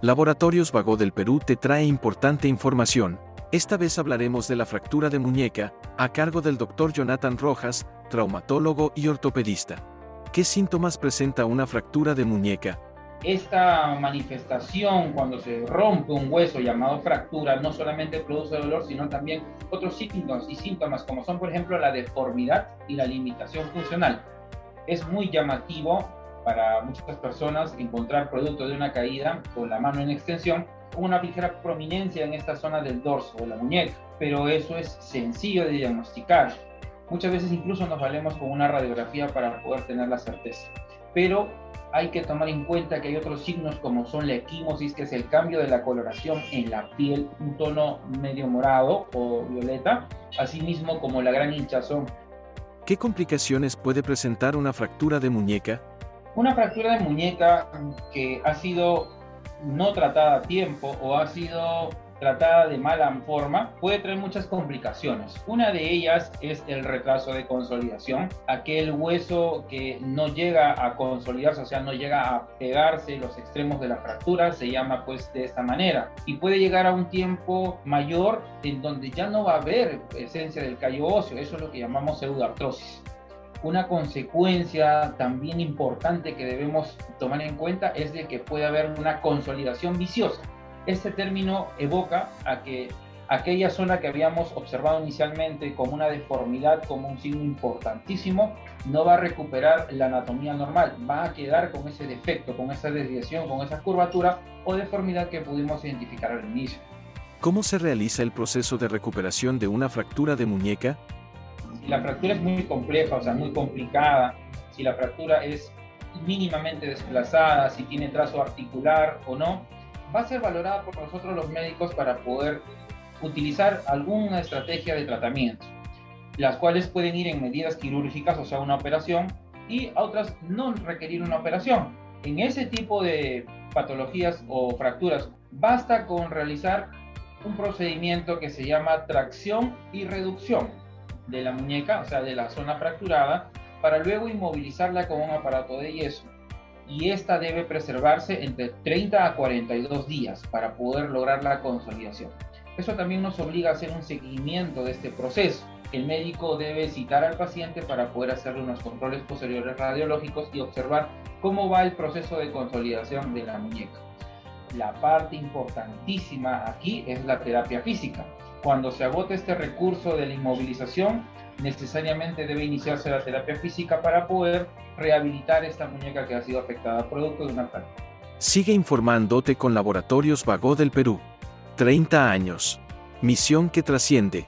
Laboratorios Vago del Perú te trae importante información. Esta vez hablaremos de la fractura de muñeca, a cargo del Dr. Jonathan Rojas, traumatólogo y ortopedista. ¿Qué síntomas presenta una fractura de muñeca? Esta manifestación cuando se rompe un hueso llamado fractura no solamente produce dolor, sino también otros signos y síntomas como son por ejemplo la deformidad y la limitación funcional. Es muy llamativo para muchas personas encontrar producto de una caída con la mano en extensión con una ligera prominencia en esta zona del dorso o la muñeca, pero eso es sencillo de diagnosticar. Muchas veces incluso nos valemos con una radiografía para poder tener la certeza, pero hay que tomar en cuenta que hay otros signos como son la equimosis, que es el cambio de la coloración en la piel, un tono medio morado o violeta, asimismo como la gran hinchazón. ¿Qué complicaciones puede presentar una fractura de muñeca? Una fractura de muñeca que ha sido no tratada a tiempo o ha sido tratada de mala forma puede traer muchas complicaciones. Una de ellas es el retraso de consolidación, aquel hueso que no llega a consolidarse, o sea, no llega a pegarse los extremos de la fractura, se llama pues de esta manera y puede llegar a un tiempo mayor en donde ya no va a haber esencia del callo óseo, eso es lo que llamamos pseudoartrosis. Una consecuencia también importante que debemos tomar en cuenta es de que puede haber una consolidación viciosa. Este término evoca a que aquella zona que habíamos observado inicialmente como una deformidad, como un signo importantísimo, no va a recuperar la anatomía normal, va a quedar con ese defecto, con esa desviación, con esa curvatura o deformidad que pudimos identificar al inicio. ¿Cómo se realiza el proceso de recuperación de una fractura de muñeca? La fractura es muy compleja, o sea, muy complicada, si la fractura es mínimamente desplazada, si tiene trazo articular o no, va a ser valorada por nosotros los médicos para poder utilizar alguna estrategia de tratamiento, las cuales pueden ir en medidas quirúrgicas, o sea, una operación, y otras no requerir una operación. En ese tipo de patologías o fracturas, basta con realizar un procedimiento que se llama tracción y reducción de la muñeca, o sea, de la zona fracturada, para luego inmovilizarla con un aparato de yeso. Y esta debe preservarse entre 30 a 42 días para poder lograr la consolidación. Eso también nos obliga a hacer un seguimiento de este proceso. El médico debe citar al paciente para poder hacerle unos controles posteriores radiológicos y observar cómo va el proceso de consolidación de la muñeca. La parte importantísima aquí es la terapia física cuando se agote este recurso de la inmovilización, necesariamente debe iniciarse la terapia física para poder rehabilitar esta muñeca que ha sido afectada producto de una fractura. Sigue informándote con Laboratorios Vago del Perú. 30 años. Misión que trasciende.